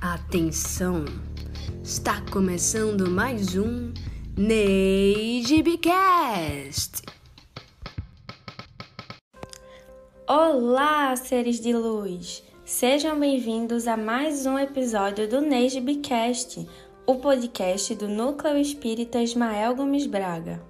Atenção! Está começando mais um NeiGBcast! Olá, seres de luz! Sejam bem-vindos a mais um episódio do NeiGBcast, o podcast do Núcleo Espírita Ismael Gomes Braga.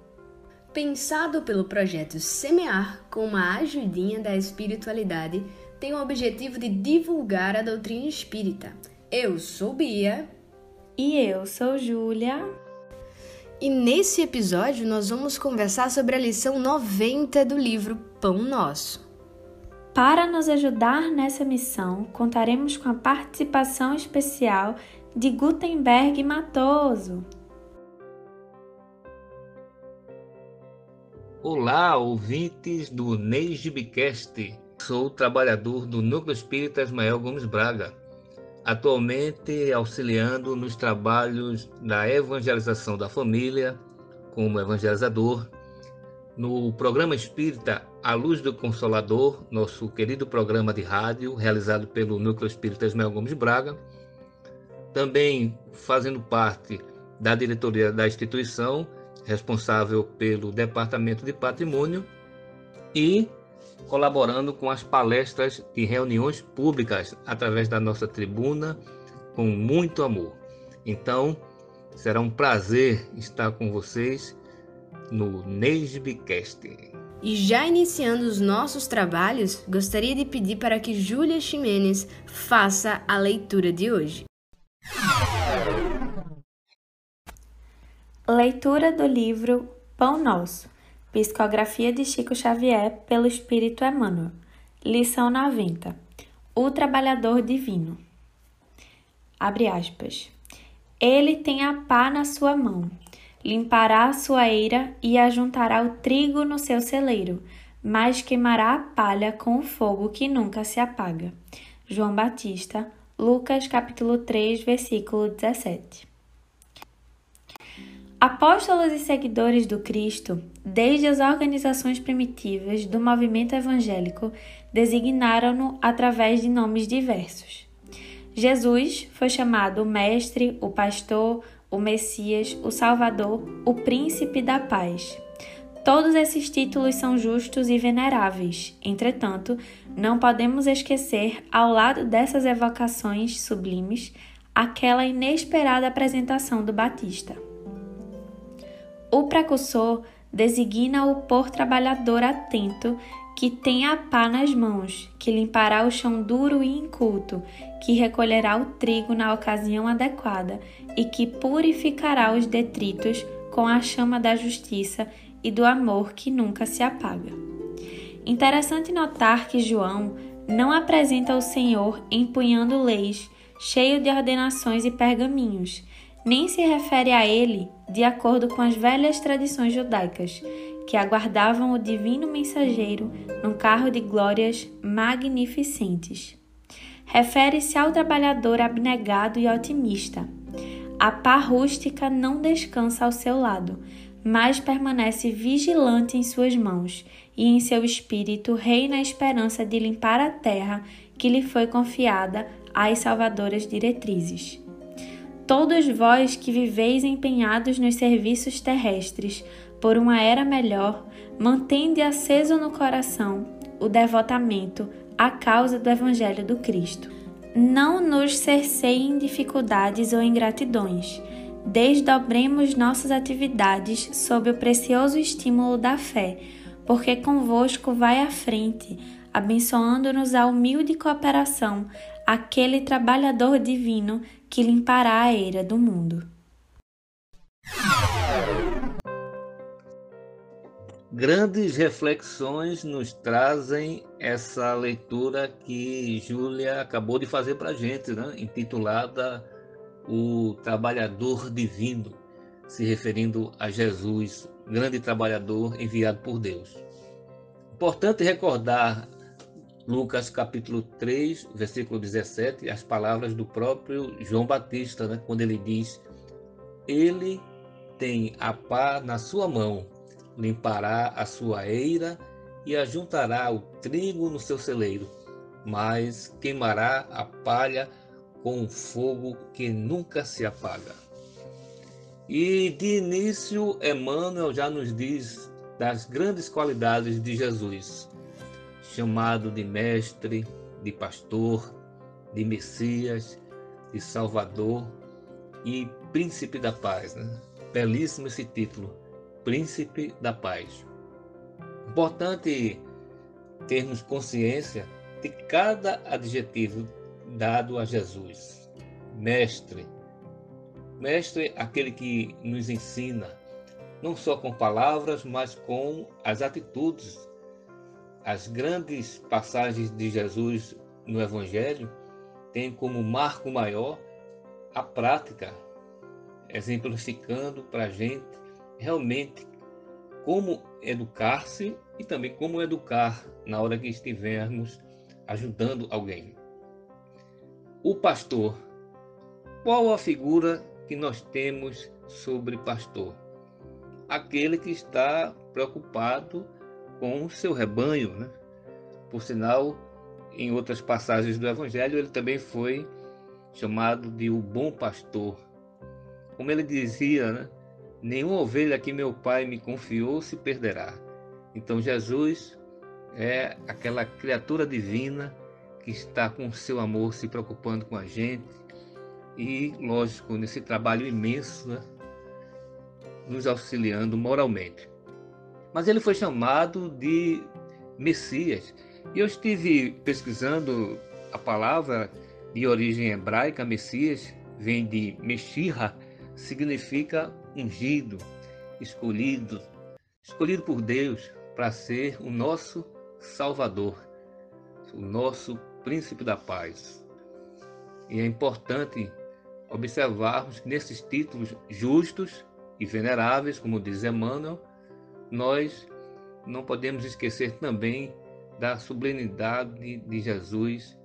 Pensado pelo projeto Semear com uma ajudinha da espiritualidade, tem o objetivo de divulgar a doutrina espírita eu sou Bia. E eu sou Júlia. E nesse episódio nós vamos conversar sobre a lição 90 do livro Pão Nosso. Para nos ajudar nessa missão, contaremos com a participação especial de Gutenberg Matoso. Olá, ouvintes do Neigibcast. Sou trabalhador do Núcleo Espírita Ismael Gomes Braga atualmente auxiliando nos trabalhos da evangelização da família, como evangelizador, no programa espírita A Luz do Consolador, nosso querido programa de rádio, realizado pelo Núcleo Espírita Ismael Gomes Braga, também fazendo parte da diretoria da instituição, responsável pelo Departamento de Patrimônio, e colaborando com as palestras de reuniões públicas através da nossa tribuna, com muito amor. Então, será um prazer estar com vocês no Neisbcast. E já iniciando os nossos trabalhos, gostaria de pedir para que Júlia Ximenes faça a leitura de hoje. Leitura do livro Pão Nosso, Psicografia de Chico Xavier pelo Espírito Emmanuel. Lição 90. O Trabalhador Divino. Abre aspas. Ele tem a pá na sua mão, limpará a sua eira e ajuntará o trigo no seu celeiro, mas queimará a palha com o fogo que nunca se apaga. João Batista, Lucas capítulo 3, versículo 17. Apóstolos e seguidores do Cristo, desde as organizações primitivas do movimento evangélico, designaram-no através de nomes diversos. Jesus foi chamado o Mestre, o Pastor, o Messias, o Salvador, o Príncipe da Paz. Todos esses títulos são justos e veneráveis, entretanto, não podemos esquecer, ao lado dessas evocações sublimes, aquela inesperada apresentação do Batista. O precursor designa o por trabalhador atento que tem a pá nas mãos, que limpará o chão duro e inculto, que recolherá o trigo na ocasião adequada e que purificará os detritos com a chama da justiça e do amor que nunca se apaga. Interessante notar que João não apresenta o Senhor empunhando leis, cheio de ordenações e pergaminhos, nem se refere a ele de acordo com as velhas tradições judaicas, que aguardavam o divino mensageiro num carro de glórias magnificentes. Refere-se ao trabalhador abnegado e otimista. A pá rústica não descansa ao seu lado, mas permanece vigilante em suas mãos, e em seu espírito reina a esperança de limpar a terra que lhe foi confiada às salvadoras diretrizes. Todos vós que viveis empenhados nos serviços terrestres por uma era melhor, mantende aceso no coração o devotamento à causa do Evangelho do Cristo. Não nos cerceiem dificuldades ou ingratidões. Desdobremos nossas atividades sob o precioso estímulo da fé, porque convosco vai à frente, abençoando-nos a humilde cooperação, aquele trabalhador divino que limpará a eira do mundo. Grandes reflexões nos trazem essa leitura que Júlia acabou de fazer para a gente, né? intitulada O Trabalhador Divino, se referindo a Jesus, grande trabalhador enviado por Deus. Importante recordar Lucas capítulo 3, versículo 17, as palavras do próprio João Batista, né, quando ele diz: Ele tem a pá na sua mão, limpará a sua eira e ajuntará o trigo no seu celeiro, mas queimará a palha com um fogo que nunca se apaga. E de início, Emmanuel já nos diz das grandes qualidades de Jesus, chamado de mestre, de pastor, de Messias, de Salvador e Príncipe da Paz. Né? Belíssimo esse título, Príncipe da Paz. Importante termos consciência de cada adjetivo dado a Jesus. Mestre. Mestre, aquele que nos ensina, não só com palavras, mas com as atitudes. As grandes passagens de Jesus no Evangelho têm como marco maior a prática, exemplificando para a gente realmente como educar-se e também como educar na hora que estivermos ajudando alguém. O pastor. Qual a figura que nós temos sobre pastor? Aquele que está preocupado com o seu rebanho, né? Por sinal, em outras passagens do Evangelho, ele também foi chamado de o bom pastor. Como ele dizia, né? Nenhuma ovelha que meu pai me confiou se perderá. Então Jesus é aquela criatura divina que está com seu amor se preocupando com a gente e, lógico, nesse trabalho imenso, né, nos auxiliando moralmente. Mas ele foi chamado de Messias. E eu estive pesquisando a palavra de origem hebraica, Messias, vem de Meshirra, significa ungido, escolhido, escolhido por Deus para ser o nosso Salvador, o nosso príncipe da paz. E é importante observarmos que nesses títulos justos e veneráveis, como diz Emmanuel, nós não podemos esquecer também da sublimidade de Jesus,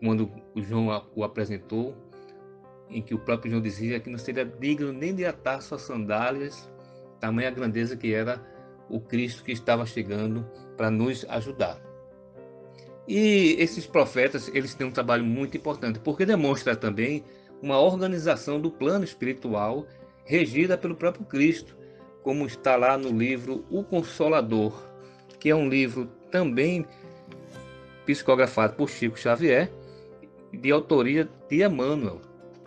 quando João o apresentou, em que o próprio João dizia que não seria digno nem de atar suas sandálias, tamanha grandeza que era o Cristo que estava chegando para nos ajudar. E esses profetas, eles têm um trabalho muito importante, porque demonstra também uma organização do plano espiritual regida pelo próprio Cristo, como está lá no livro O Consolador, que é um livro também psicografado por Chico Xavier, de autoria de Emmanuel,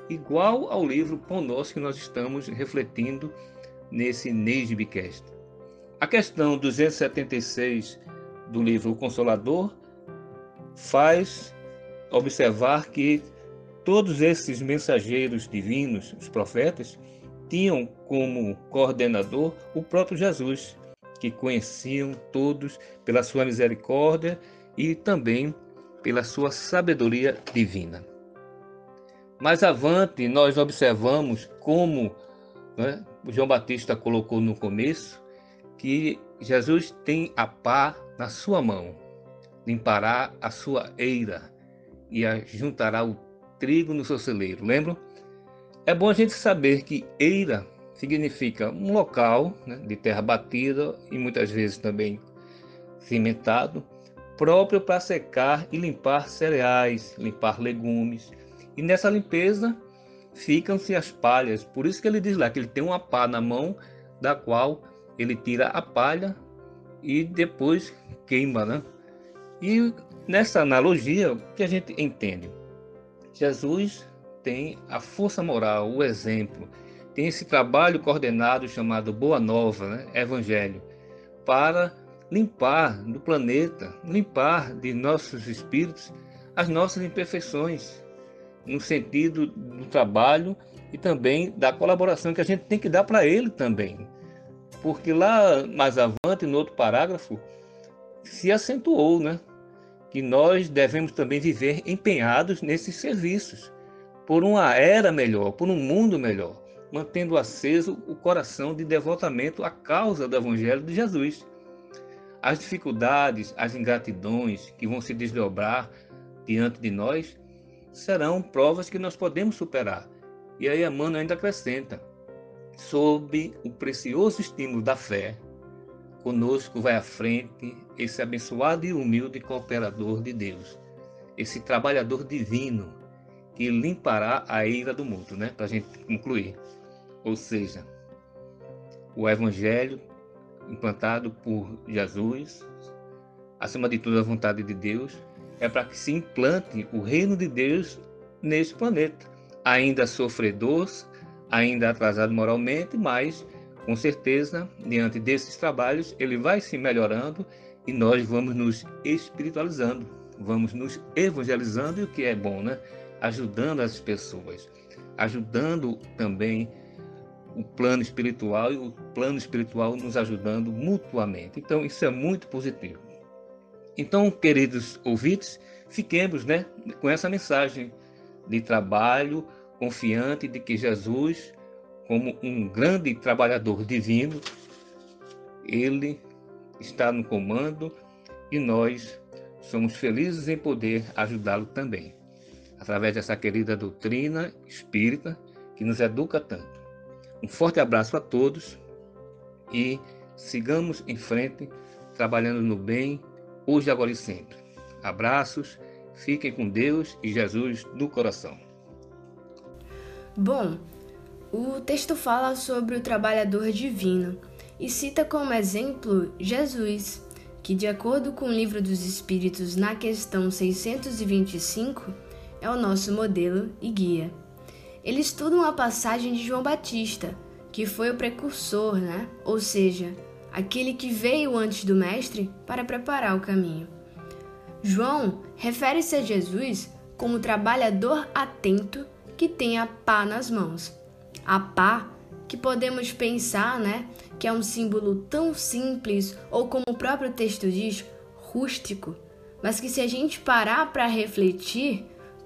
igual ao livro Pão Nosso que nós estamos refletindo nesse Neidbcast. A questão 276 do livro O Consolador faz observar que todos esses mensageiros divinos, os profetas, tinham como coordenador o próprio Jesus, que conheciam todos pela sua misericórdia e também pela sua sabedoria divina. Mais avante, nós observamos como né, João Batista colocou no começo que Jesus tem a pá na sua mão limpará a sua eira e juntará o trigo no seu celeiro. Lembram? É bom a gente saber que eira significa um local né, de terra batida e muitas vezes também cimentado, próprio para secar e limpar cereais, limpar legumes. E nessa limpeza ficam-se as palhas. Por isso que ele diz lá que ele tem uma pá na mão, da qual ele tira a palha e depois queima, né? E nessa analogia, o que a gente entende? Jesus tem a força moral, o exemplo, tem esse trabalho coordenado chamado Boa Nova, né? Evangelho, para limpar do planeta, limpar de nossos espíritos as nossas imperfeições, no sentido do trabalho e também da colaboração que a gente tem que dar para ele também. Porque lá mais avante, no outro parágrafo, se acentuou, né? Que nós devemos também viver empenhados nesses serviços, por uma era melhor, por um mundo melhor, mantendo aceso o coração de devotamento à causa do Evangelho de Jesus. As dificuldades, as ingratidões que vão se desdobrar diante de nós serão provas que nós podemos superar. E aí Emmanuel ainda acrescenta, sob o precioso estímulo da fé, Conosco vai à frente esse abençoado e humilde cooperador de Deus, esse trabalhador divino que limpará a ira do mundo, né? Para a gente concluir. Ou seja, o Evangelho implantado por Jesus, acima de tudo a vontade de Deus, é para que se implante o reino de Deus neste planeta. Ainda sofredor, ainda atrasado moralmente, mas com certeza, diante desses trabalhos, ele vai se melhorando e nós vamos nos espiritualizando, vamos nos evangelizando, e o que é bom, né? Ajudando as pessoas, ajudando também o plano espiritual e o plano espiritual nos ajudando mutuamente. Então, isso é muito positivo. Então, queridos ouvintes, fiquemos né, com essa mensagem de trabalho confiante de que Jesus, como um grande trabalhador divino, ele está no comando e nós somos felizes em poder ajudá-lo também, através dessa querida doutrina espírita que nos educa tanto. Um forte abraço a todos e sigamos em frente, trabalhando no bem, hoje, agora e sempre. Abraços, fiquem com Deus e Jesus no coração. Bom, o texto fala sobre o trabalhador divino e cita como exemplo Jesus, que, de acordo com o Livro dos Espíritos, na questão 625, é o nosso modelo e guia. Ele estuda uma passagem de João Batista, que foi o precursor, né? Ou seja, aquele que veio antes do Mestre para preparar o caminho. João refere-se a Jesus como trabalhador atento que tem a pá nas mãos. A pá que podemos pensar, né, que é um símbolo tão simples ou como o próprio texto diz, rústico, mas que se a gente parar para refletir,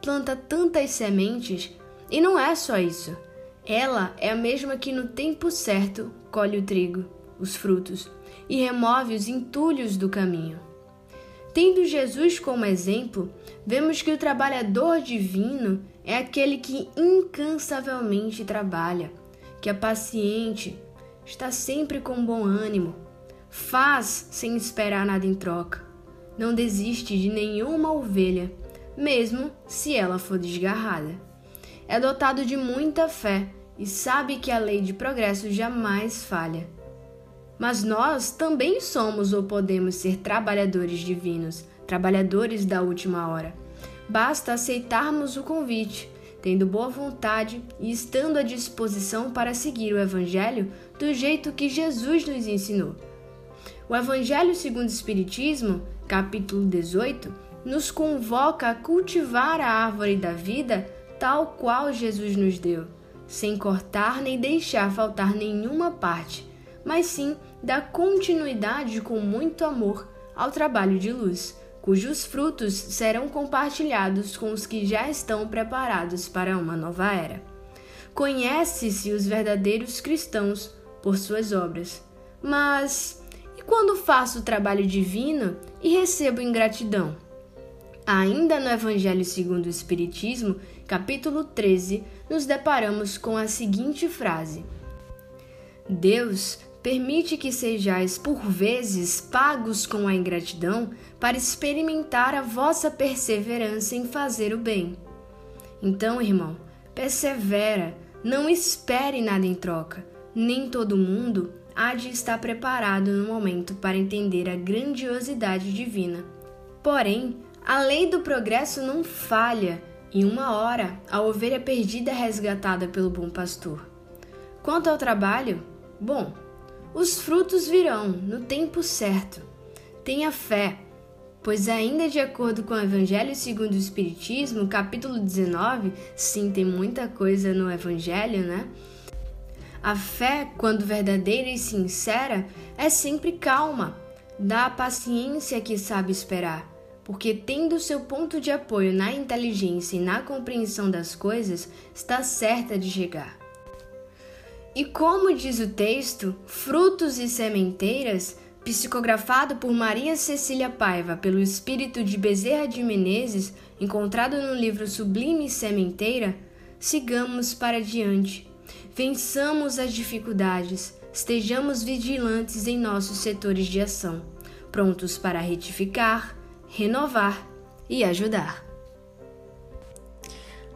planta tantas sementes e não é só isso. Ela é a mesma que no tempo certo colhe o trigo, os frutos e remove os entulhos do caminho. Tendo Jesus como exemplo, vemos que o trabalhador divino é aquele que incansavelmente trabalha, que é paciente, está sempre com bom ânimo, faz sem esperar nada em troca, não desiste de nenhuma ovelha, mesmo se ela for desgarrada. É dotado de muita fé e sabe que a lei de progresso jamais falha. Mas nós também somos ou podemos ser trabalhadores divinos, trabalhadores da última hora. Basta aceitarmos o convite tendo boa vontade e estando à disposição para seguir o Evangelho do jeito que Jesus nos ensinou. O Evangelho segundo o Espiritismo, capítulo 18, nos convoca a cultivar a árvore da vida tal qual Jesus nos deu, sem cortar nem deixar faltar nenhuma parte, mas sim dar continuidade com muito amor ao trabalho de luz cujos frutos serão compartilhados com os que já estão preparados para uma nova era. Conhece-se os verdadeiros cristãos por suas obras. Mas e quando faço o trabalho divino e recebo ingratidão? Ainda no Evangelho segundo o Espiritismo, capítulo 13, nos deparamos com a seguinte frase: Deus permite que sejais por vezes pagos com a ingratidão para experimentar a vossa perseverança em fazer o bem. Então, irmão, persevera, não espere nada em troca. Nem todo mundo há de estar preparado no momento para entender a grandiosidade divina. Porém, a lei do progresso não falha. Em uma hora, a ovelha perdida é resgatada pelo bom pastor. Quanto ao trabalho, bom, os frutos virão no tempo certo. Tenha fé, pois ainda de acordo com o Evangelho segundo o Espiritismo, capítulo 19, sim, tem muita coisa no Evangelho, né? A fé, quando verdadeira e sincera, é sempre calma, dá a paciência que sabe esperar, porque tendo seu ponto de apoio na inteligência e na compreensão das coisas, está certa de chegar. E como diz o texto, Frutos e Sementeiras, psicografado por Maria Cecília Paiva pelo espírito de Bezerra de Menezes, encontrado no livro Sublime Sementeira, sigamos para diante. Vençamos as dificuldades, estejamos vigilantes em nossos setores de ação, prontos para retificar, renovar e ajudar.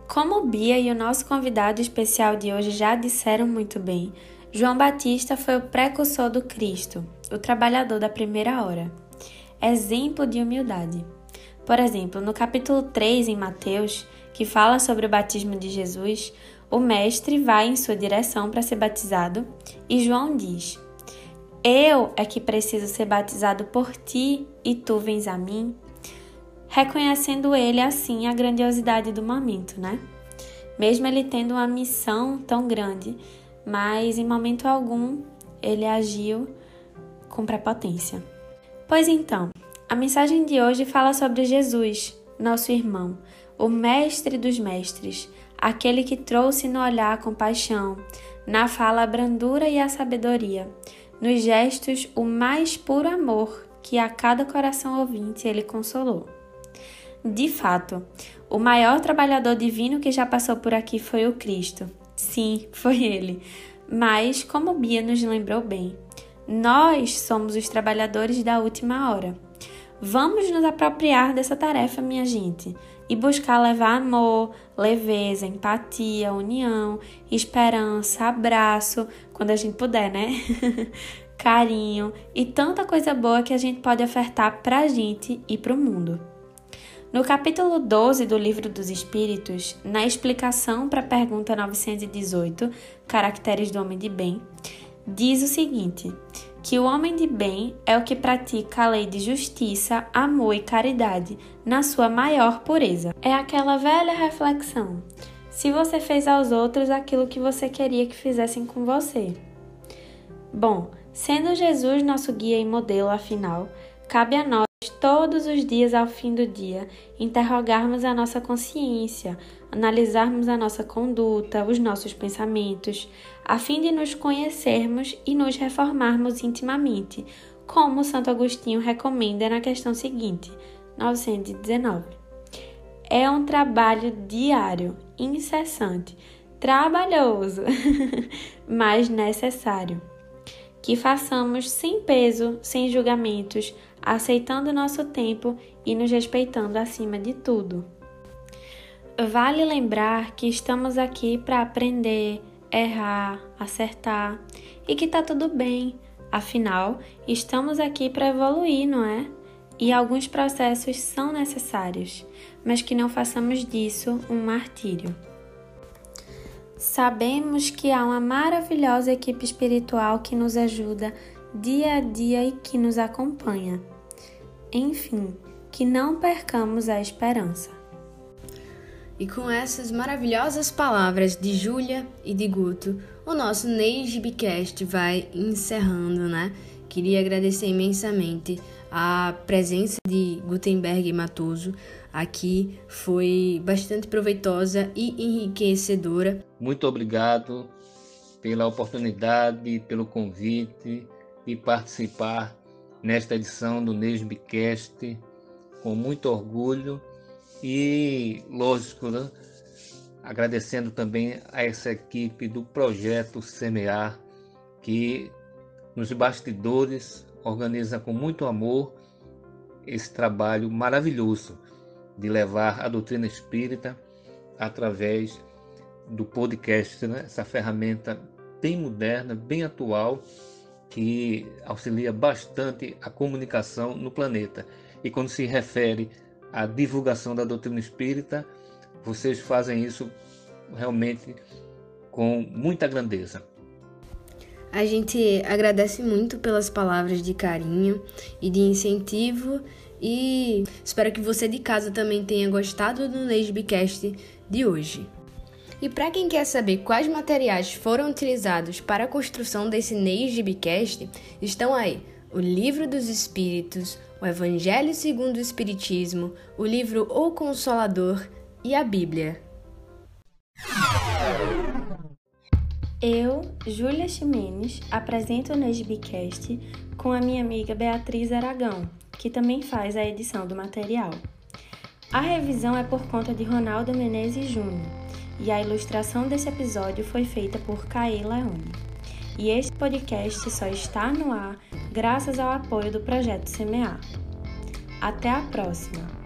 Como Bia e o nosso convidado especial de hoje já disseram muito bem, João Batista foi o precursor do Cristo, o trabalhador da primeira hora. Exemplo de humildade. Por exemplo, no capítulo 3 em Mateus, que fala sobre o batismo de Jesus, o mestre vai em sua direção para ser batizado e João diz: Eu é que preciso ser batizado por ti e tu vens a mim reconhecendo ele assim a grandiosidade do momento, né? Mesmo ele tendo uma missão tão grande, mas em momento algum ele agiu com prepotência. Pois então, a mensagem de hoje fala sobre Jesus, nosso irmão, o mestre dos mestres, aquele que trouxe no olhar a compaixão, na fala a brandura e a sabedoria, nos gestos o mais puro amor que a cada coração ouvinte ele consolou. De fato, o maior trabalhador divino que já passou por aqui foi o Cristo. Sim, foi ele. Mas, como Bia nos lembrou bem, nós somos os trabalhadores da última hora. Vamos nos apropriar dessa tarefa, minha gente, e buscar levar amor, leveza, empatia, união, esperança, abraço, quando a gente puder, né? Carinho e tanta coisa boa que a gente pode ofertar pra gente e pro mundo. No capítulo 12 do Livro dos Espíritos, na explicação para a pergunta 918, Caracteres do Homem de Bem, diz o seguinte: que o homem de bem é o que pratica a lei de justiça, amor e caridade na sua maior pureza. É aquela velha reflexão: se você fez aos outros aquilo que você queria que fizessem com você. Bom, sendo Jesus nosso guia e modelo, afinal, cabe a nós todos os dias ao fim do dia, interrogarmos a nossa consciência, analisarmos a nossa conduta, os nossos pensamentos, a fim de nos conhecermos e nos reformarmos intimamente, como Santo Agostinho recomenda na questão seguinte, 919. É um trabalho diário, incessante, trabalhoso, mas necessário. Que façamos sem peso, sem julgamentos, aceitando nosso tempo e nos respeitando acima de tudo. Vale lembrar que estamos aqui para aprender, errar, acertar e que tá tudo bem. Afinal, estamos aqui para evoluir, não é? E alguns processos são necessários, mas que não façamos disso um martírio. Sabemos que há uma maravilhosa equipe espiritual que nos ajuda dia a dia e que nos acompanha. Enfim, que não percamos a esperança. E com essas maravilhosas palavras de Júlia e de Guto, o nosso Neigibcast vai encerrando, né? Queria agradecer imensamente a presença de Gutenberg e Matoso aqui, foi bastante proveitosa e enriquecedora. Muito obrigado pela oportunidade, pelo convite de participar nesta edição do Nesbicast com muito orgulho e, lógico, né, agradecendo também a essa equipe do projeto Semear, que nos bastidores organiza com muito amor esse trabalho maravilhoso de levar a doutrina espírita através do podcast, né? essa ferramenta bem moderna, bem atual que auxilia bastante a comunicação no planeta. E quando se refere à divulgação da doutrina espírita, vocês fazem isso realmente com muita grandeza. A gente agradece muito pelas palavras de carinho e de incentivo e espero que você de casa também tenha gostado do Nesbicast de hoje. E para quem quer saber quais materiais foram utilizados para a construção desse Neigibcast, estão aí o Livro dos Espíritos, o Evangelho segundo o Espiritismo, o livro O Consolador e a Bíblia. Eu, Júlia Ximenes, apresento o Neigibcast com a minha amiga Beatriz Aragão, que também faz a edição do material. A revisão é por conta de Ronaldo Menezes Júnior e a ilustração desse episódio foi feita por Caí Leone. E este podcast só está no ar graças ao apoio do projeto Semear. Até a próxima!